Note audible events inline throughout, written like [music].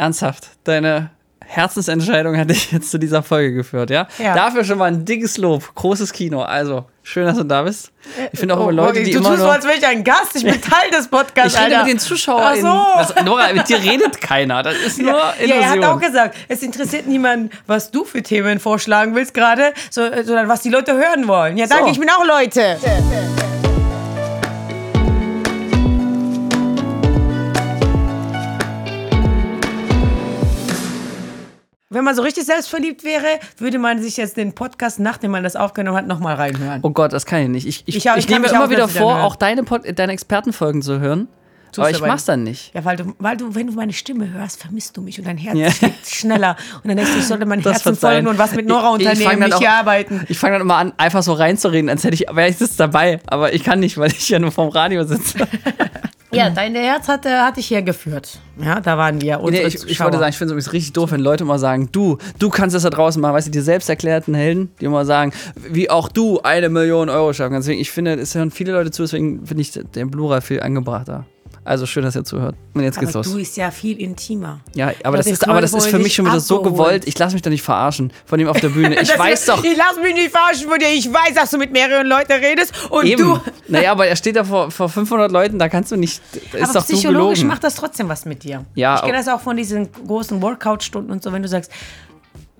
ernsthaft, deine Herzensentscheidung hat dich jetzt zu dieser Folge geführt, ja? Ja. Dafür schon mal ein dickes Lob, großes Kino. Also, schön, dass du da bist. Ich finde auch immer Leute, die du immer tust so, nur... als wäre ich ein Gast. Ich bin [laughs] Teil des Podcasts, Ich rede Alter. mit den Zuschauern. Ach so. Was, Nora, mit dir redet [laughs] keiner. Das ist nur Ja, Illusion. er hat auch gesagt, es interessiert niemanden, was du für Themen vorschlagen willst gerade, so, äh, sondern was die Leute hören wollen. Ja, danke, So. ich bin auch Leute. Wenn man so richtig selbstverliebt wäre, würde man sich jetzt den Podcast, nachdem man das aufgenommen hat, nochmal reinhören. Oh Gott, das kann ich nicht. Ich, ich, Ich ich, ich nehme mich immer wieder vor, auch deine, Pod deine Expertenfolgen zu hören. aber du ich aber mach's dann nicht. Ja, weil du, weil du, wenn du meine Stimme hörst, vermisst du mich und dein Herz Ja. schlägt schneller. Und dann denkst du, ich sollte mein [laughs] Das sein. folgen und was mit Nora Ich- ich unternehmen, dann nicht auch- hier arbeiten. Ich fange dann immer an, einfach so reinzureden, als hätte ich, wäre ich sitze dabei. Aber ich kann nicht, weil ich ja nur vorm Radio sitze. [laughs] Ja, dein Herz hat, äh, hat dich hergeführt. Ja, da waren wir. Nee, ich, ich wollte sagen, ich finde es richtig doof, wenn Leute immer sagen, du, du kannst das da draußen machen, weißt du, die selbst erklärten Helden, die immer sagen, wie auch du eine Million Euro schaffen kannst. Deswegen, ich finde, es hören viele Leute zu, deswegen finde ich den Plural viel angebrachter. Also schön, dass ihr zuhört. Und jetzt geht's aber los. du ist ja viel intimer. Ja, aber das, den ist, aber das ist für mich schon wieder so abgeholt. gewollt. Ich lasse mich da nicht verarschen von ihm auf der Bühne. Ich [laughs] Das weiß doch. Ich lass mich nicht verarschen von dir. Ich weiß, dass du mit mehreren Leuten redest und Eben. du. Naja, [laughs] aber er steht da vor, vor 500 Leuten, da kannst du nicht. Ist aber doch so psychologisch macht das trotzdem was mit dir. Ja, ich kenne das auch von diesen großen Workout-Stunden und so, wenn du sagst,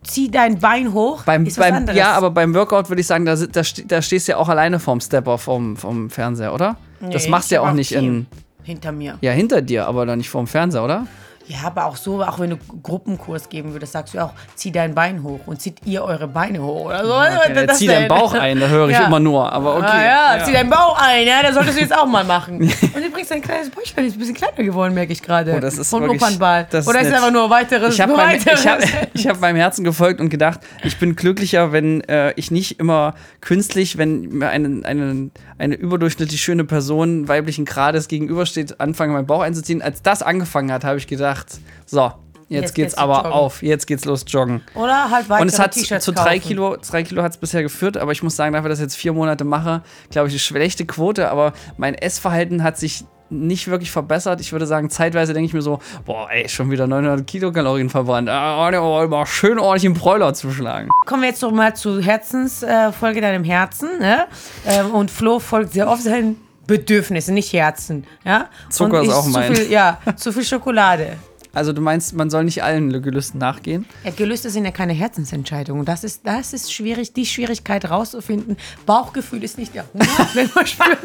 zieh dein Bein hoch, Beim, ist was beim, anderes. ja, aber beim Workout würde ich sagen, da, da, da stehst du ja auch alleine vorm Stepper vom, vom Fernseher, oder? das Nee, machst du ja auch nicht in. Hinter mir. Ja, hinter dir, aber doch nicht vorm Fernseher, oder? Ja, aber auch so, auch wenn du Gruppenkurs geben würdest, sagst du auch, zieh dein Bein hoch und zieht ihr eure Beine hoch oder so. Ja, das zieh deinen Bauch ein, da höre ich Ja. immer nur. Aber okay. Ah, ja, zieh deinen Bauch ein, ja, das solltest du jetzt auch mal machen. [laughs] Und übrigens, dein kleines Bäuchlein ist ein bisschen kleiner geworden, merke ich gerade. Oh, das ist Von wirklich- Opernball. das Oder ist es einfach nur weiteres? Ich habe hab, hab meinem Herzen gefolgt und gedacht, ich bin glücklicher, wenn äh, ich nicht immer künstlich, wenn mir eine, eine, eine überdurchschnittlich schöne Person weiblichen Grades gegenübersteht, anfange, meinen Bauch einzuziehen. Als das angefangen hat, habe ich gedacht, so, jetzt, Jetzt geht's geht's aber joggen. auf, jetzt geht's los joggen. Oder halt weitere Und es hat zu drei. Kilo, drei Kilo hat es bisher geführt, aber ich muss sagen, dafür, dass ich das jetzt vier Monate mache, glaube ich, eine schlechte Quote, aber mein Essverhalten hat sich nicht wirklich verbessert. Ich würde sagen, zeitweise denke ich mir so, boah, ey, schon wieder 900 Kilokalorien verbrannt. Ah, oh, mal schön ordentlich einen Bräuler zuschlagen. Kommen wir jetzt noch mal zu Herzensfolge äh, deinem Herzen. Ne? Ähm, und Flo folgt sehr oft seinen Bedürfnissen, nicht Herzen. Ja? Zucker ist auch mein. Zu viel, ja, zu viel Schokolade. Also du meinst, man soll nicht allen Gelüsten nachgehen? Ja, Gelüste sind ja keine Herzensentscheidungen. Das ist, das ist schwierig, die Schwierigkeit rauszufinden. Bauchgefühl ist nicht der Hunger, [laughs] wenn man spürt.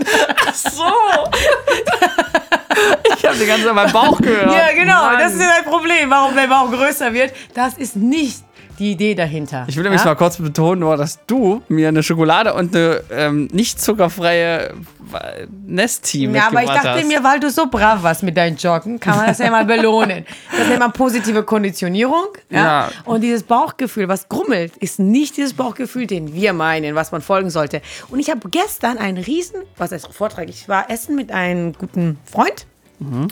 So! ich habe die ganze Zeit meinen Bauch gehört. Ja, genau. Mann. Das ist ja ein Problem, warum dein Bauch größer wird. Das ist nicht die Idee dahinter. Ich will nämlich ja? mal kurz betonen, nur, dass du mir eine Schokolade und eine ähm, nicht zuckerfreie Nesti Ja, aber ich dachte hast. mir, weil du so brav warst mit deinen Joggen, kann man das ja mal belohnen. Das nennt man positive Konditionierung. Ja? Ja. Und dieses Bauchgefühl, was grummelt, ist nicht dieses Bauchgefühl, den wir meinen, was man folgen sollte. Und ich habe gestern einen riesen, was heißt Vortrag, ich war essen mit einem guten Freund.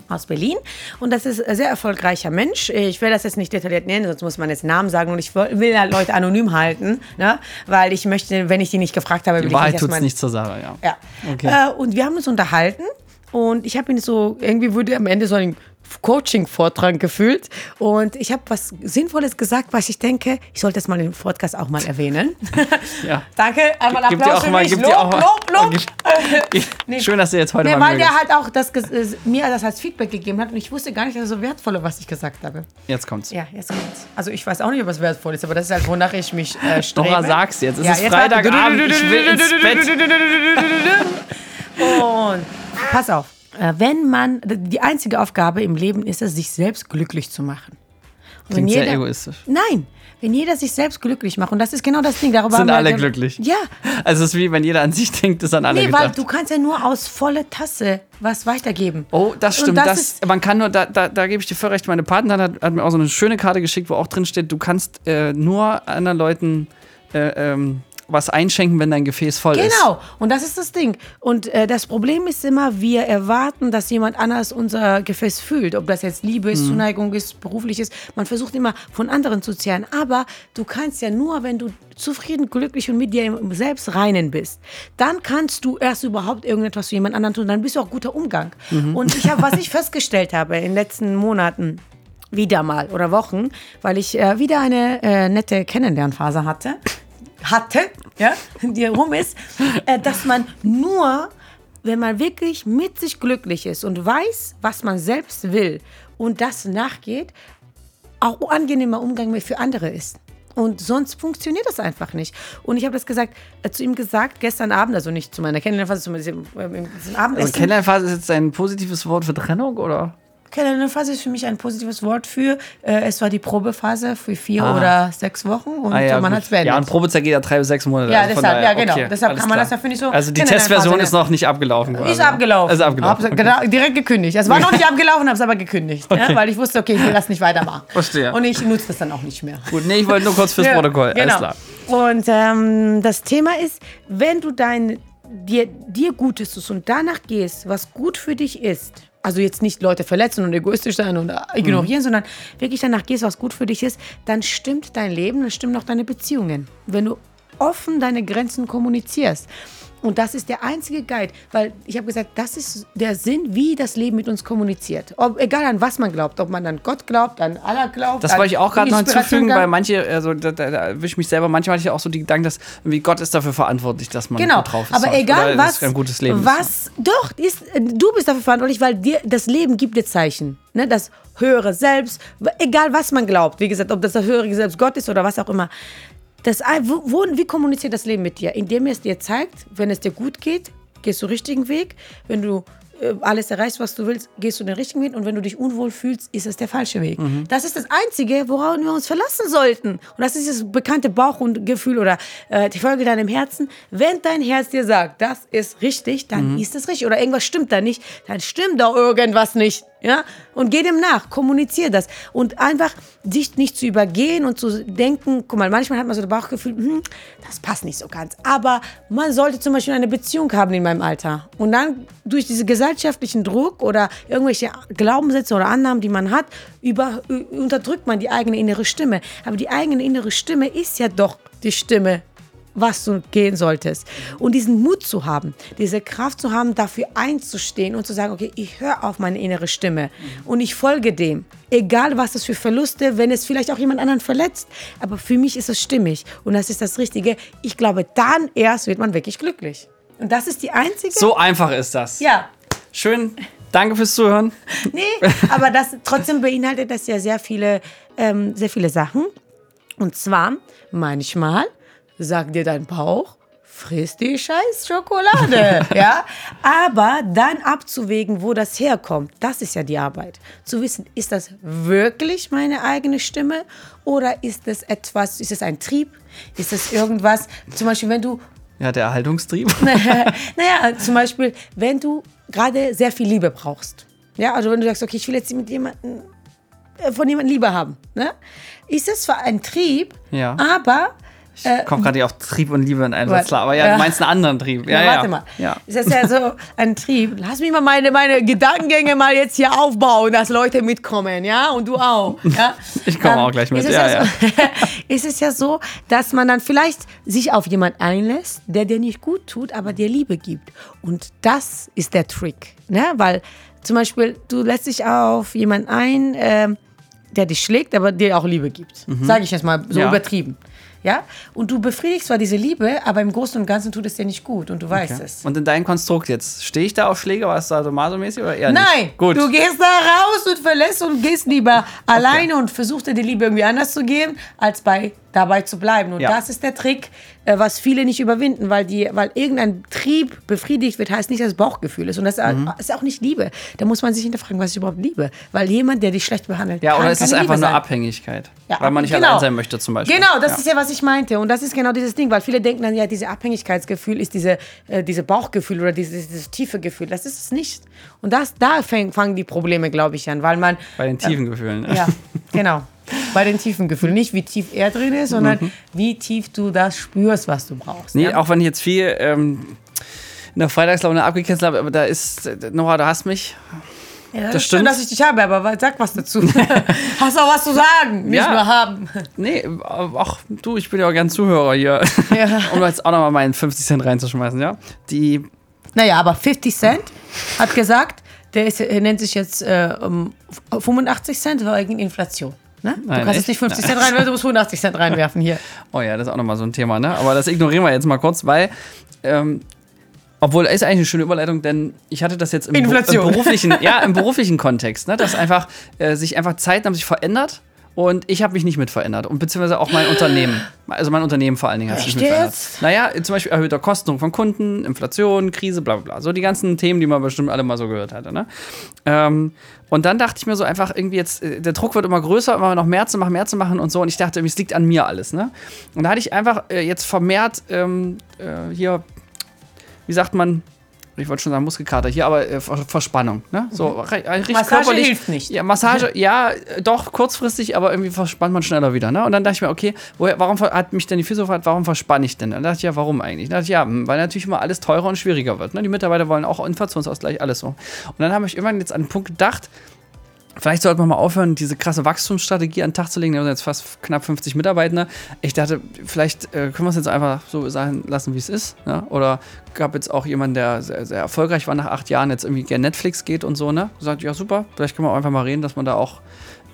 Aus Berlin. Und das ist ein sehr erfolgreicher Mensch. Ich will das jetzt nicht detailliert nennen, sonst muss man jetzt Namen sagen. Und ich will halt Leute anonym halten, ne? weil ich möchte, wenn ich die nicht gefragt habe, will Die ich Wahrheit nicht tut's erstmal- nicht zur Sache, ja. ja. Okay. Äh, und wir haben uns unterhalten und ich habe ihn so, irgendwie wurde am Ende so ein Coaching-Vortrag gefühlt und ich habe was Sinnvolles gesagt, was ich denke, ich sollte das mal im Podcast auch mal erwähnen. [laughs] Ja. [laughs] Danke, einmal Gib dir Applaus auch für mal- mich. gib Lob, dir auch mal- Lob, Lob. [laughs] Nee. Schön, dass ihr jetzt heute Nee, mal weil der halt auch das, äh, mir das als Feedback gegeben hat und ich wusste gar nicht, dass es so wertvoll was ich gesagt habe. Jetzt kommt's. Ja, jetzt kommt's. Also ich weiß auch nicht, ob es wertvoll ist, aber das ist halt, wonach ich mich äh, strebe. Nora, sag's jetzt. Es Ja, ist jetzt Freitagabend, ich will ins Bett. Und pass auf, wenn man, die einzige Aufgabe im Leben ist es, sich selbst glücklich zu machen. Und Klingt sehr egoistisch. Nein, wenn jeder sich selbst glücklich macht, und das ist genau das Ding, darüber Sind haben wir alle glücklich. Ja, [laughs] Also es ist wie, wenn jeder an sich denkt, ist an alle nee, weil gedacht. du kannst ja nur aus voller Tasse was weitergeben. Oh, das stimmt. das Das ist- man kann nur, da, da, da gebe ich dir voll recht. Meine Partnerin hat, hat mir auch so eine schöne Karte geschickt, wo auch drin steht, du kannst äh, nur anderen Leuten äh, ähm, was einschenken, wenn dein Gefäß voll ist. Genau, und das ist das Ding. Und äh, das Problem ist immer, wir erwarten, dass jemand anders unser Gefäß fühlt. Ob das jetzt Liebe Mhm. ist, Zuneigung ist, beruflich ist. Man versucht immer von anderen zu zehren. Aber du kannst ja nur, wenn du zufrieden, glücklich und mit dir selbst reinen bist, dann kannst du erst überhaupt irgendetwas für jemand anderen tun. Dann bist du auch guter Umgang. Mhm. Und ich habe, was ich festgestellt habe in den letzten Monaten, wieder mal oder Wochen, weil ich äh, wieder eine äh, nette Kennenlernphase hatte. Hatte, ja, die rum ist, äh, dass man nur, wenn man wirklich mit sich glücklich ist und weiß, was man selbst will und das nachgeht, auch angenehmer Umgang für andere ist. Und sonst funktioniert das einfach nicht. Und ich habe das gesagt, äh, zu ihm gesagt, gestern Abend, also nicht zu meiner Kennenlernphase, zu diesem, äh, diesem Also Abendessen. Kennenlernphase ist jetzt ein positives Wort für Trennung, oder? Kennenlernphase ist für mich ein positives Wort für, äh, es war die Probephase für vier Ah. oder sechs Wochen und Ah, ja, man hat es beendet. Ja, und Probezeit geht ja drei bis sechs Monate. Ja, Also deshalb, daher, ja, genau. okay, Deshalb kann man klar. das ja, finde ich, so Also die Testversion ist noch nicht abgelaufen. Ist quasi. abgelaufen. Ist abgelaufen. Hab's genau- direkt gekündigt. Es war noch nicht [laughs] abgelaufen, habe es aber gekündigt. Okay. Ja, weil ich wusste, okay, ich will das nicht weitermachen. Verstehe. Und ich nutze das dann auch nicht mehr. Gut, nee, ich wollte nur kurz fürs [laughs] Ja, Protokoll. Genau. Alles klar. Und ähm, das Thema ist, wenn du dein, dir, dir Gutes tust und danach gehst, was gut für dich ist, also jetzt nicht Leute verletzen und egoistisch sein und ignorieren, Mhm. sondern wirklich danach gehst, was gut für dich ist, dann stimmt dein Leben, dann stimmen auch deine Beziehungen. Wenn du offen deine Grenzen kommunizierst. Und das ist der einzige Guide, weil ich habe gesagt, das ist der Sinn, wie das Leben mit uns kommuniziert. Ob, egal an was man glaubt, ob man an Gott glaubt, an Allah glaubt. Das wollte ich auch gerade noch hinzufügen, weil manche, also da, da, da erwische ich mich selber, manchmal hatte ich auch so die Gedanken, dass irgendwie Gott ist dafür verantwortlich, dass man Genau, gut drauf ist. aber egal was, ein gutes Leben ist. was, doch, ist, du bist dafür verantwortlich, weil dir das Leben gibt dir Zeichen, ne, das höhere Selbst, egal was man glaubt, wie gesagt, ob das das höhere Selbst Gott ist oder was auch immer. Das, wo, wo, wie kommuniziert das Leben mit dir? Indem es dir zeigt, wenn es dir gut geht, gehst du den richtigen Weg. Wenn du äh, alles erreichst, was du willst, gehst du den richtigen Weg. Und wenn du dich unwohl fühlst, ist es der falsche Weg. Mhm. Das ist das Einzige, worauf wir uns verlassen sollten. Und das ist das bekannte Bauch- und Gefühl oder äh, die Folge deinem Herzen. Wenn dein Herz dir sagt, das ist richtig, dann Mhm. ist es richtig. Oder irgendwas stimmt da nicht, dann stimmt doch irgendwas nicht. Ja? Und geh dem nach, kommunizier das. Und einfach dich nicht zu übergehen und zu denken, guck mal, manchmal hat man so das Bauchgefühl, hm, das passt nicht so ganz. Aber man sollte zum Beispiel eine Beziehung haben in meinem Alter. Und dann durch diesen gesellschaftlichen Druck oder irgendwelche Glaubenssätze oder Annahmen, die man hat, über, unterdrückt man die eigene innere Stimme. Aber die eigene innere Stimme ist ja doch die Stimme was du gehen solltest. Und diesen Mut zu haben, diese Kraft zu haben, dafür einzustehen und zu sagen, okay, ich höre auf meine innere Stimme und ich folge dem. Egal, was es für Verluste, wenn es vielleicht auch jemand anderen verletzt. Aber für mich ist es stimmig und das ist das Richtige. Ich glaube, dann erst wird man wirklich glücklich. Und das ist die einzige. So einfach ist das. Ja. Schön. Danke fürs Zuhören. [laughs] Nee, aber das trotzdem beinhaltet das ja sehr viele, ähm, sehr viele Sachen. Und zwar, manchmal sagt dir dein Bauch, friss die scheiß Schokolade, [laughs] ja? Aber dann abzuwägen, wo das herkommt, das ist ja die Arbeit. Zu wissen, ist das wirklich meine eigene Stimme oder ist es etwas, ist es ein Trieb? Ist es irgendwas, zum Beispiel, wenn du Ja, der Erhaltungstrieb. [laughs] naja, zum Beispiel, wenn du gerade sehr viel Liebe brauchst. Ja, also wenn du sagst, okay, ich will jetzt mit jemandem, äh, von jemandem Liebe haben. Ne? Ist das zwar ein Trieb, Ja. aber Kommt gerade nicht auf Trieb und Liebe in einen. Satz klar. Aber ja, Ja. du meinst einen anderen Trieb. Ja, Ja, ja. warte mal. Ja. Ist das ja so ein Trieb? Lass mich mal meine, meine Gedankengänge mal jetzt hier aufbauen, dass Leute mitkommen, ja? Und du auch. Ja? [laughs] Ich komme auch gleich mit, Ist es ja, ja, so, [laughs] ist es ja so, dass man dann vielleicht sich auf jemanden einlässt, der dir nicht gut tut, aber dir Liebe gibt. Und das ist der Trick. Ne? Weil zum Beispiel, du lässt dich auf jemanden ein, ähm, der dich schlägt, aber dir auch Liebe gibt. Sage ich jetzt mal so Ja. übertrieben. Ja? Und du befriedigst zwar diese Liebe, aber im Großen und Ganzen tut es dir nicht gut und du weißt es. Und in deinem Konstrukt jetzt, stehe ich da auf Schläge, war es da so masomäßig oder eher Nein, nicht? Gut. du gehst da raus und verlässt und gehst lieber alleine und versuchst dir die Liebe irgendwie anders zu geben, als bei dabei zu bleiben. Und Ja. das ist der Trick, äh, was viele nicht überwinden, weil, die, weil irgendein Trieb befriedigt wird, heißt nicht, dass es Bauchgefühl ist. Und das Mhm. ist auch nicht Liebe. Da muss man sich hinterfragen, was ist überhaupt Liebe? Weil jemand, der dich schlecht behandelt, ja, oder ist es keine einfach nur. Abhängigkeit? Ja, weil man nicht genau. allein sein möchte zum Beispiel. Genau, das ja. ist ja, was ich meinte. Und das ist genau dieses Ding, weil viele denken dann, ja, diese Abhängigkeitsgefühl ist diese, äh, diese Bauchgefühl oder dieses, dieses tiefe Gefühl. Das ist es nicht. Und das, da fangen die Probleme, glaube ich, an, weil man. Bei den tiefen Gefühlen. ne? Ja, [laughs] genau. Bei den tiefen Gefühlen. Nicht wie tief er drin ist, sondern Mhm. wie tief du das spürst, was du brauchst. Nee, ja? auch wenn ich jetzt viel ähm, in der Freitagslaune abgecancelt habe, aber da ist, Nora, du hast mich. ja, das schön, stimmt. dass ich dich habe, aber sag was dazu. [laughs] Hast auch was zu sagen, nicht Ja. nur haben. Nee, ach, du, ich bin ja auch gern Zuhörer hier. Ja. [laughs] um jetzt auch nochmal meinen 50 Cent reinzuschmeißen, ja? Die, Naja, aber 50 Cent hat gesagt, Der ist, nennt sich jetzt äh, um 85 Cent wegen Inflation. Ne? Du Nein, kannst echt? jetzt nicht 50 Cent reinwerfen, du musst 85 Cent reinwerfen hier. Oh ja, das ist auch nochmal so ein Thema, ne? Aber das ignorieren wir jetzt mal kurz, weil. Ähm, obwohl, ist eigentlich eine schöne Überleitung, denn ich hatte das jetzt im, Inflation. im beruflichen, ja, im [laughs] beruflichen Kontext, ne? Dass einfach äh, sich einfach Zeiten haben sich verändert und ich habe mich nicht mit verändert. Und beziehungsweise auch mein Unternehmen. Also mein Unternehmen vor allen Dingen hat sich nicht mit verändert. Naja, zum Beispiel erhöhter Kostendruck von Kunden, Inflation, Krise, bla bla bla. So die ganzen Themen, die man bestimmt alle mal so gehört hatte. Ne? Ähm, und dann dachte ich mir so einfach irgendwie jetzt, äh, der Druck wird immer größer, immer noch mehr zu machen, mehr zu machen und so. Und ich dachte, es liegt an mir alles. Ne? Und da hatte ich einfach äh, jetzt vermehrt ähm, äh, hier, wie sagt man, ich wollte schon sagen Muskelkater hier, aber äh, Ver- Verspannung. Ne? So re- richtig Mhm. Massage körperlich. hilft nicht. Ja, Massage, ja, äh, doch, kurzfristig, aber irgendwie verspannt man schneller wieder. Ne? Und dann dachte ich mir, okay, woher, warum hat mich denn die Physio gefragt, warum verspanne ich denn? Dann dachte ich, ja, warum eigentlich? Dann dachte ich, ja, hm, weil natürlich immer alles teurer und schwieriger wird. Ne? Die Mitarbeiter wollen auch Inflationsausgleich, alles so. Und dann habe ich irgendwann jetzt an den Punkt gedacht, Vielleicht sollte man mal aufhören, diese krasse Wachstumsstrategie an den Tag zu legen. Wir haben jetzt fast knapp 50 Mitarbeiter. Ich dachte, vielleicht äh, können wir es jetzt einfach so sein lassen, wie es ist. Ne? Oder gab jetzt auch jemanden, der sehr, sehr erfolgreich war nach acht Jahren, jetzt irgendwie gerne Netflix geht und so. Ne? Sagt, ja super, vielleicht können wir auch einfach mal reden, dass man da auch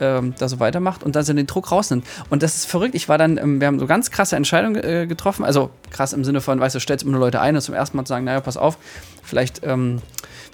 ähm, da so weitermacht und dann so den Druck rausnimmt. Und das ist verrückt. Ich war dann, ähm, wir haben so ganz krasse Entscheidungen äh, getroffen. Also krass im Sinne von, weißt du, stellst immer nur Leute ein und zum ersten Mal zu sagen, naja, pass auf, vielleicht ähm,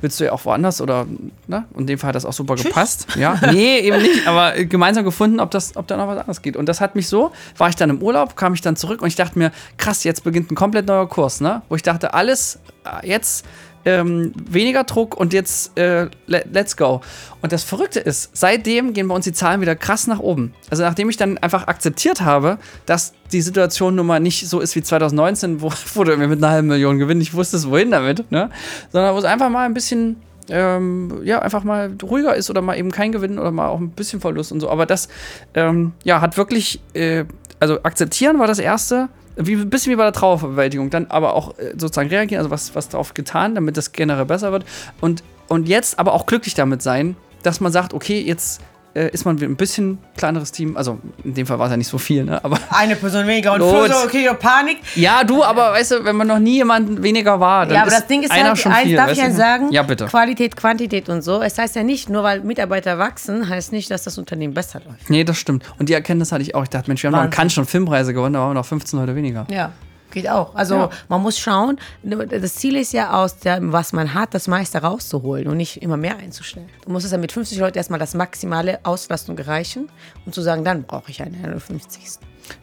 willst du ja auch woanders oder, ne? Und in dem Fall hat das auch super gepasst. Ja, nee, eben nicht, aber gemeinsam gefunden, ob, das, ob da noch was anderes geht. Und das hat mich so, war ich dann im Urlaub, kam ich dann zurück und ich dachte mir, krass, jetzt beginnt ein komplett neuer Kurs, ne? Wo ich dachte, alles äh, jetzt ähm, weniger Druck und jetzt äh, le let's go. Und das Verrückte ist, seitdem gehen bei uns die Zahlen wieder krass nach oben. Also nachdem ich dann einfach akzeptiert habe, dass die Situation nun mal nicht so ist wie 2019, wo, [laughs] wo du mit einer halben Million Gewinn nicht wusstest, wohin damit, ne? sondern wo es einfach mal ein bisschen ähm, ja, einfach mal ruhiger ist oder mal eben kein Gewinn oder mal auch ein bisschen Verlust und so. Aber das, ähm, ja, hat wirklich, äh, also akzeptieren war das Erste, wie, ein bisschen wie bei der Trauerbewältigung, dann aber auch äh, sozusagen reagieren, also was, was darauf getan, damit das generell besser wird. Und, und jetzt aber auch glücklich damit sein, dass man sagt, okay, jetzt äh, ist man ein bisschen kleineres Team. Also in dem Fall war es ja nicht so viel, ne? Aber [laughs] Eine Person weniger und Gut. So, okay, Panik. ja, du, aber weißt du, wenn man noch nie jemand weniger war, dann Ja, aber ist das Ding ist einer halt, schon eins viel. darf weißt ich ja du? sagen, Ja, bitte. Qualität, Quantität und so. Es heißt ja nicht, nur weil Mitarbeiter wachsen, heißt nicht, dass das Unternehmen besser läuft. Nee, das stimmt. Und die Erkenntnis hatte ich auch. Ich dachte, Mensch, wir haben noch in Wahnsinn. Cannes schon Filmpreise gewonnen, da waren wir noch 15 Leute weniger. Ja. Geht auch. Also Ja. man muss schauen, das Ziel ist ja aus dem, was man hat, das meiste rauszuholen und nicht immer mehr einzustellen. Du musst es ja mit 50 Leuten erstmal das maximale Auslastung erreichen und zu sagen, dann brauche ich einen 51.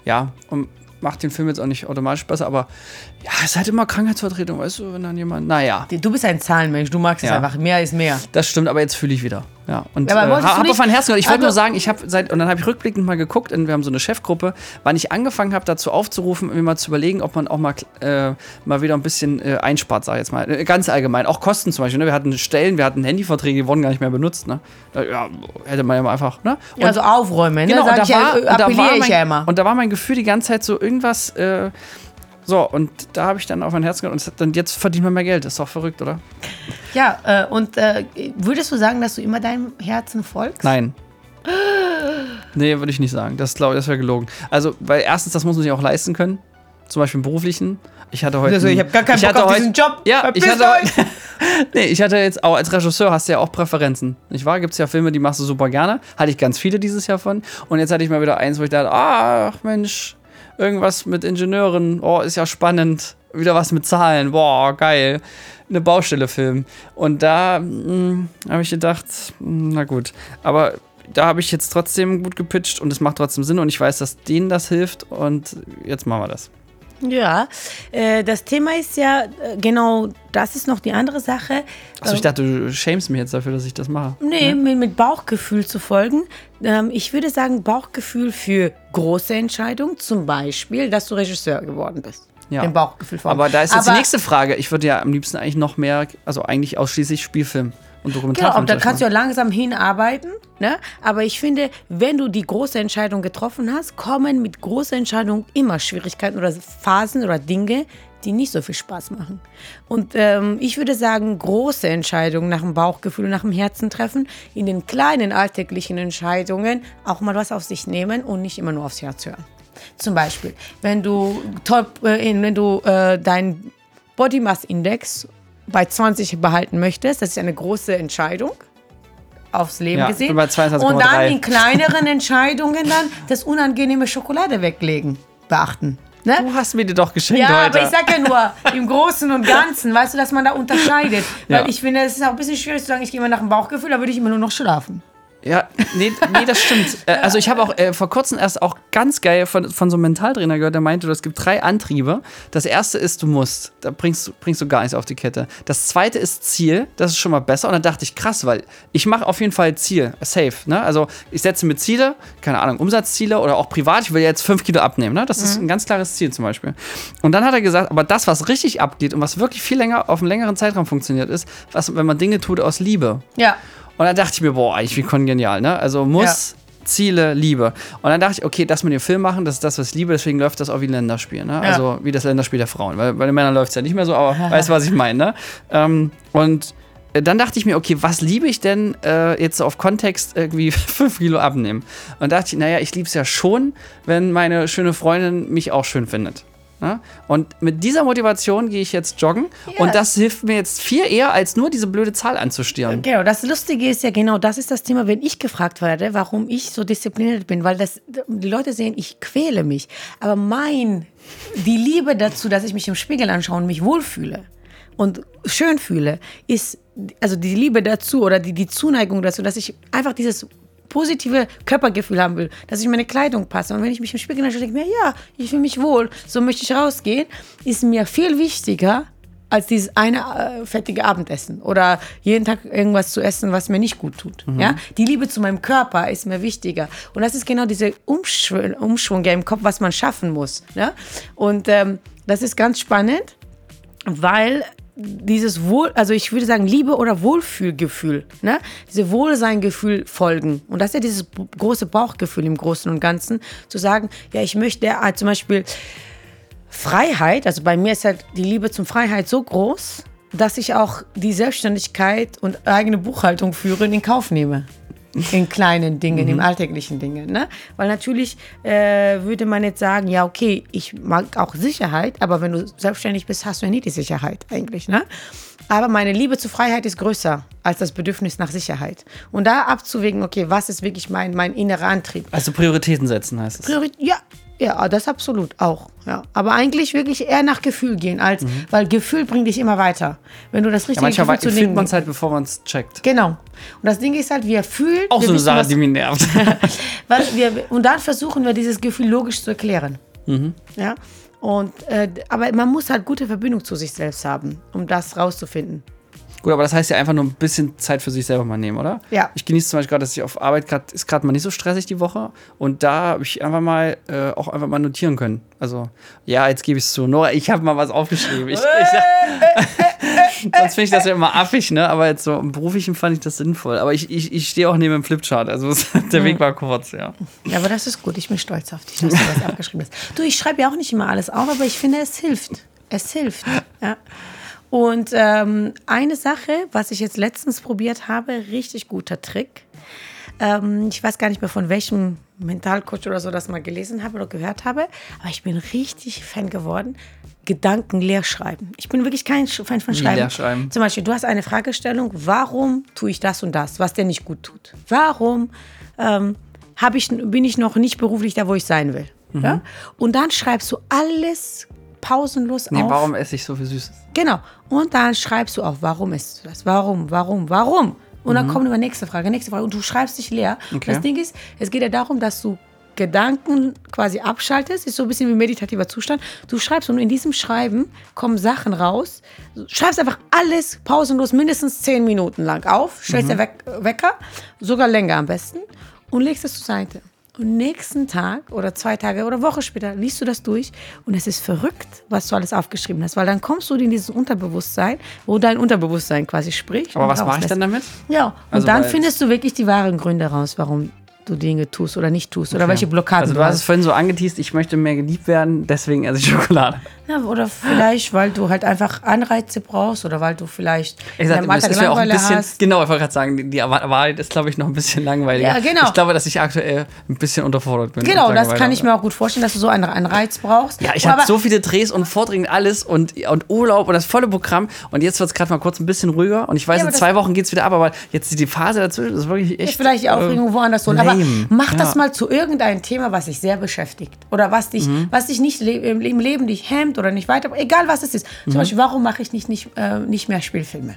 Ja, und macht den Film jetzt auch nicht automatisch besser, aber ja, es ist halt immer Krankheitsvertretung, weißt du, wenn dann jemand, naja, Du bist ein Zahlenmensch, du magst es Ja. einfach. Mehr ist mehr. das stimmt, aber jetzt fühle ich wieder. Ja, und Ja, aber äh, wolltest du habe nicht- auf mein Herz gehört. Ich wollte nur sagen, ich habe seit, und dann habe ich rückblickend mal geguckt, und wir haben so eine Chefgruppe, wann ich angefangen habe, dazu aufzurufen, mir mal zu überlegen, ob man auch mal, äh, mal wieder ein bisschen äh, einspart, sag ich jetzt mal. Äh, Ganz allgemein, auch Kosten zum Beispiel. Ne? Wir hatten Stellen, wir hatten Handyverträge, die wurden gar nicht mehr benutzt. Ne? Äh, Ja, hätte man ja mal einfach, ne? Ja, also aufräumen, ne? Genau, Sag und da, ich ja, war, und da war appelliere mein, ich ja immer. Und da war mein Gefühl die ganze Zeit so irgendwas, äh, so, und da habe ich dann auf mein Herz gehört und und jetzt verdient man mehr Geld. Das ist doch verrückt, oder? Ja, äh, und äh, würdest du sagen, dass du immer deinem Herzen folgst? Nein. [gasps] Nee, würde ich nicht sagen. Das, das wäre gelogen. Also, weil erstens, das muss man sich auch leisten können. Zum Beispiel im beruflichen. Ich hatte heute. Also, ich habe gar keinen ich Bock hatte auf heute- diesen Job. Ja, ich hatte, [laughs] nee, ich hatte jetzt auch als Regisseur hast du ja auch Präferenzen. Nicht wahr? Gibt es ja Filme, die machst du super gerne. Hatte ich ganz viele dieses Jahr von. Und jetzt hatte ich mal wieder eins, wo ich dachte, ach Mensch, irgendwas mit Ingenieuren, oh, ist ja spannend. Wieder was mit Zahlen, boah, geil. Eine Baustelle-Film. Und da habe ich gedacht, mh, na gut. Aber da habe ich jetzt trotzdem gut gepitcht und es macht trotzdem Sinn und ich weiß, dass denen das hilft und jetzt machen wir das. Ja, äh, das Thema ist ja äh, genau, das ist noch die andere Sache. Achso, ich dachte, du shamest mich jetzt dafür, dass ich das mache. Nee, mit, mit Bauchgefühl zu folgen. Ähm, ich würde sagen, Bauchgefühl für große Entscheidungen, zum Beispiel, dass du Regisseur geworden bist. Ja. Dem Bauchgefühl folgen. Aber da ist jetzt die Aber- nächste Frage. Ich würde ja am liebsten eigentlich noch mehr, also eigentlich ausschließlich Spielfilm und Genau, Dokumentarfilm. aber da kannst du ja langsam hinarbeiten. Ne? Aber ich finde, wenn du die große Entscheidung getroffen hast, kommen mit großen Entscheidungen immer Schwierigkeiten oder Phasen oder Dinge, die nicht so viel Spaß machen. Und ähm, ich würde sagen, große Entscheidungen nach dem Bauchgefühl, nach dem Herzen treffen, in den kleinen alltäglichen Entscheidungen auch mal was auf sich nehmen und nicht immer nur aufs Herz hören. Zum Beispiel, wenn du, top, äh, wenn du äh, dein Body Mass Index bei 20 behalten möchtest. Das ist eine große Entscheidung aufs Leben Ja, gesehen. bin bei 22,3. Und dann in kleineren Entscheidungen dann das unangenehme Schokolade weglegen, beachten. Ne? Du hast mir die doch geschenkt Ja, heute. aber ich sag ja nur, im Großen und Ganzen, weißt du, dass man da unterscheidet. Weil Ja. ich finde, es ist auch ein bisschen schwierig zu sagen, ich gehe mal nach dem Bauchgefühl, da würde ich immer nur noch schlafen. Ja, nee, nee das stimmt. [laughs] Äh, also ich habe auch äh, vor kurzem erst auch ganz geil von, von so einem Mentaltrainer gehört, der meinte, es gibt drei Antriebe. Das erste ist, du musst. Da bringst, du- bringst du gar nichts auf die Kette. Das zweite ist Ziel. Das ist schon mal besser. Und dann dachte ich, krass, weil ich mache auf jeden Fall Ziel. Safe. Ne? Also ich setze mir Ziele, keine Ahnung, Umsatzziele oder auch privat. Ich will jetzt fünf Kilo abnehmen. Ne? Das ist ein ganz klares Ziel zum Beispiel. Und dann hat er gesagt, aber das, was richtig abgeht und was wirklich viel länger auf einem längeren Zeitraum funktioniert, ist, was, wenn man Dinge tut aus Liebe. Ja. Und dann dachte ich mir, boah, eigentlich wie kongenial, ne? Also muss, Ziele, Liebe. Und dann dachte ich, okay, das mit dem Film machen, das ist das, was ich liebe, deswegen läuft das auch wie ein Länderspiel, ne? Also wie das Länderspiel der Frauen. Weil bei den Männern läuft es ja nicht mehr so, aber [laughs] weißt du, was ich meine, ne? Ähm, und äh, dann dachte ich mir, okay, was liebe ich denn äh, jetzt so auf Kontext irgendwie [laughs] 5 Kilo abnehmen? Und dachte ich, naja, ich liebe es ja schon, wenn meine schöne Freundin mich auch schön findet. Ne? Und mit dieser Motivation gehe ich jetzt joggen und das hilft mir jetzt viel eher, als nur diese blöde Zahl anzustieren. Genau, das Lustige ist ja genau, das ist das Thema, wenn ich gefragt werde, warum ich so diszipliniert bin, weil das, die Leute sehen, ich quäle mich. Aber mein, die Liebe dazu, dass ich mich im Spiegel anschaue und mich wohlfühle und schön fühle, ist, also die Liebe dazu oder die, die Zuneigung dazu, dass ich einfach dieses positive Körpergefühl haben will, dass ich meine Kleidung passe. Und wenn ich mich im Spiegel anschaue, denke ich mir, ja, ich fühle mich wohl, so möchte ich rausgehen, ist mir viel wichtiger, als dieses eine äh, fettige Abendessen oder jeden Tag irgendwas zu essen, was mir nicht gut tut. Ja? Die Liebe zu meinem Körper ist mir wichtiger. Und das ist genau dieser Umschwung, Umschwung ja im Kopf, was man schaffen muss. Ne? Und ähm, das ist ganz spannend, weil dieses Wohl, also ich würde sagen Liebe oder Wohlfühlgefühl, ne? Diese Wohlseingefühl folgen. Und das ist ja dieses große Bauchgefühl im Großen und Ganzen, zu sagen, ja, ich möchte äh, zum Beispiel Freiheit, also bei mir ist halt die Liebe zum Freiheit so groß, dass ich auch die Selbstständigkeit und eigene Buchhaltung führen in Kauf nehme. In kleinen Dingen, im alltäglichen Dingen. Ne? Weil natürlich äh, würde man jetzt sagen, ja, okay, ich mag auch Sicherheit, aber wenn du selbstständig bist, hast du ja nie die Sicherheit eigentlich. Ne? Aber meine Liebe zur Freiheit ist größer als das Bedürfnis nach Sicherheit. Und da abzuwägen, okay, was ist wirklich mein, mein innerer Antrieb? Also Prioritäten setzen heißt es. Priori ja, ja, das absolut auch. Ja. Aber eigentlich wirklich eher nach Gefühl gehen, als, weil Gefühl bringt dich immer weiter. Wenn du das Ja, richtige manchmal Gefühl zu denken. man es halt, bevor man es checkt. Genau. Und das Ding ist halt, wir fühlen. Auch wir so eine Sache, was- die mich nervt. [laughs] wir, und dann versuchen wir dieses Gefühl logisch zu erklären. Mhm. Ja. Und, äh, aber man muss halt gute Verbindung zu sich selbst haben, um das rauszufinden. Gut, aber das heißt ja einfach nur ein bisschen Zeit für sich selber mal nehmen, oder? Ja. Ich genieße zum Beispiel gerade, dass ich auf Arbeit gerade, ist gerade mal nicht so stressig die Woche. Und da habe ich einfach mal, äh, auch einfach mal notieren können. Also, ja, jetzt gebe ich es zu. Nora, ich habe mal was aufgeschrieben. Ich, ich, [laughs] sonst finde ich das ja immer affig, ne? Aber jetzt so im Beruflichen fand ich das sinnvoll. Aber ich, ich, ich stehe auch neben dem Flipchart. Also, der Weg war kurz, ja. Ja, aber das ist gut. Ich bin stolz auf dich, dass du das [laughs] abgeschrieben hast. Du, ich schreibe ja auch nicht immer alles auf, aber ich finde, es hilft. Es hilft. Ja. Und ähm, eine Sache, was ich jetzt letztens probiert habe, richtig guter Trick. Ähm, ich weiß gar nicht mehr von welchem Mentalcoach oder so das mal gelesen habe oder gehört habe, aber ich bin richtig Fan geworden. Gedanken leer schreiben. Ich bin wirklich kein Fan von Schreiben. leer schreiben? Zum Beispiel, du hast eine Fragestellung, warum tue ich das und das, was dir nicht gut tut? Warum ähm, ich, bin ich noch nicht beruflich da, wo ich sein will? Mhm. Ja? Und dann schreibst du alles pausenlos Nee, auf. warum esse ich so viel Süßes? Genau. Und dann schreibst du auf, warum isst du das? Warum, warum, warum? Und dann kommt immer nächste Frage, nächste Frage. Und du schreibst dich leer. Und Mhm. Okay. das Ding ist, es geht ja darum, dass du Gedanken quasi abschaltest. Ist so ein bisschen wie meditativer Zustand. Du schreibst und in diesem Schreiben kommen Sachen raus. Du schreibst einfach alles pausenlos, mindestens zehn Minuten lang auf. Stellst Mhm. Weck Wecker, sogar länger am besten. Und legst es zur Seite. Und nächsten Tag oder zwei Tage oder Woche später liest du das durch und es ist verrückt, was du alles aufgeschrieben hast, weil dann kommst du in dieses Unterbewusstsein, wo dein Unterbewusstsein quasi spricht. Aber was mache ich dann damit? Ja, und Also, dann findest du wirklich die wahren Gründe raus, warum du Dinge tust oder nicht tust oder welche Blockaden Also du hast es vorhin so angeteased, ich möchte mehr geliebt werden, deswegen esse ich Schokolade. Ja, oder vielleicht, weil du halt einfach Anreize brauchst oder weil du vielleicht Ich sag, in das ist ja auch ein bisschen, hast. genau, ich wollte gerade sagen, die, die Wahrheit ist, glaube ich, noch ein bisschen langweiliger. Ja, genau. Ich glaube, dass ich aktuell ein bisschen unterfordert bin. Genau, und das kann ich mir auch gut vorstellen, dass du so einen Anreiz brauchst. Ja, ich habe so viele Drehs und Vorträge und alles und, und Urlaub und das volle Programm. Und jetzt wird es gerade mal kurz ein bisschen ruhiger. Und ich weiß, Ja, in zwei Wochen geht es wieder ab, aber jetzt die Phase dazwischen ist wirklich echt. Ich vielleicht die Aufregung äh, woanders holen. Aber lame. mach das Ja. mal zu irgendeinem Thema, was dich sehr beschäftigt. Oder was dich, Mhm. was dich nicht le im im Leben dich hemmt oder nicht weiter. Egal was es ist. Mhm. Zum Beispiel, warum mache ich nicht, nicht, äh, nicht mehr Spielfilme?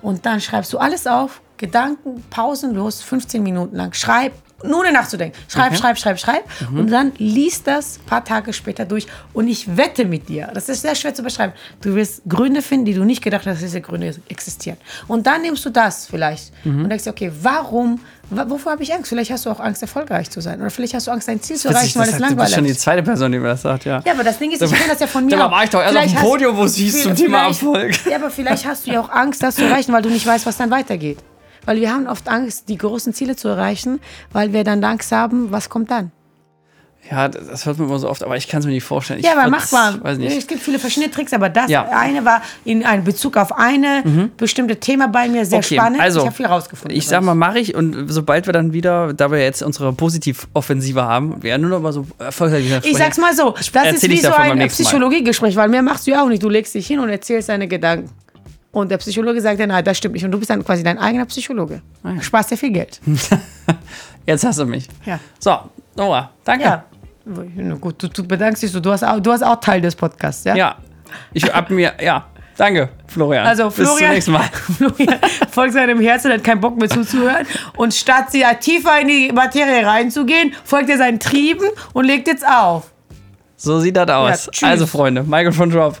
Und dann schreibst du alles auf, Gedanken, pausenlos, 15 Minuten lang. Schreib, nur eine nachzudenken. Schreib, Okay. Mhm. schreib, schreib, schreib. Und dann liest das ein paar Tage später durch. Und ich wette mit dir, das ist sehr schwer zu beschreiben, du wirst Gründe finden, die du nicht gedacht hast, dass diese Gründe existieren. Und dann nimmst du das vielleicht Mhm. und denkst dir, okay, warum, wa- wovor habe ich Angst? Vielleicht hast du auch Angst, erfolgreich zu sein. Oder vielleicht hast du Angst, dein Ziel zu erreichen, weil es hat- du bist langweilig schon die ist. zweite Person, die mir das sagt, ja. Ja, aber das Ding ist, ich kenne das ja von mir. Da war ich doch erst auf Vielleicht dem hast- Podium, wo es hieß zum Thema Erfolg. Ja, aber vielleicht hast du ja auch Angst, das zu erreichen, weil du nicht weißt, was dann weitergeht. Weil wir haben oft Angst, die großen Ziele zu erreichen, weil wir dann Angst haben, was kommt dann. Ja, das hört man immer so oft, aber ich kann es mir nicht vorstellen. Ich Ja, aber würd's- mach mal. Weiß nicht. Es gibt viele verschiedene Tricks, aber das Ja. eine war in einem Bezug auf eine bestimmte Thema bei mir sehr Okay, spannend. also, ich habe viel rausgefunden. Ich sag mal, mache ich und sobald wir dann wieder, da wir jetzt unsere Positivoffensive haben, wir nur noch mal so erfolgreich ich sag's mal so, das ist wie so ein. Psychologiegespräch, weil mehr machst du ja auch nicht. Du legst dich hin und erzählst deine Gedanken. Und der Psychologe sagt dir, nein, das stimmt nicht. Und du bist dann quasi dein eigener Psychologe. Ah Sparst dir viel Geld. [laughs] Jetzt hast du mich. Ja. So, Nora, danke. Ja. Gut, du, du bedankst dich so. Du hast, auch, du hast auch Teil des Podcasts, ja? Ja. Ich hab mir, ja. Danke, Florian. Also Bis zum Florian, nächsten Mal. [laughs] Florian folgt seinem Herzen, hat keinen Bock mehr zuzuhören. Und statt sie ja tiefer in die Materie reinzugehen, folgt er seinen Trieben und legt jetzt auf. So sieht das aus. Ja, also, Freunde, Michael von Drop.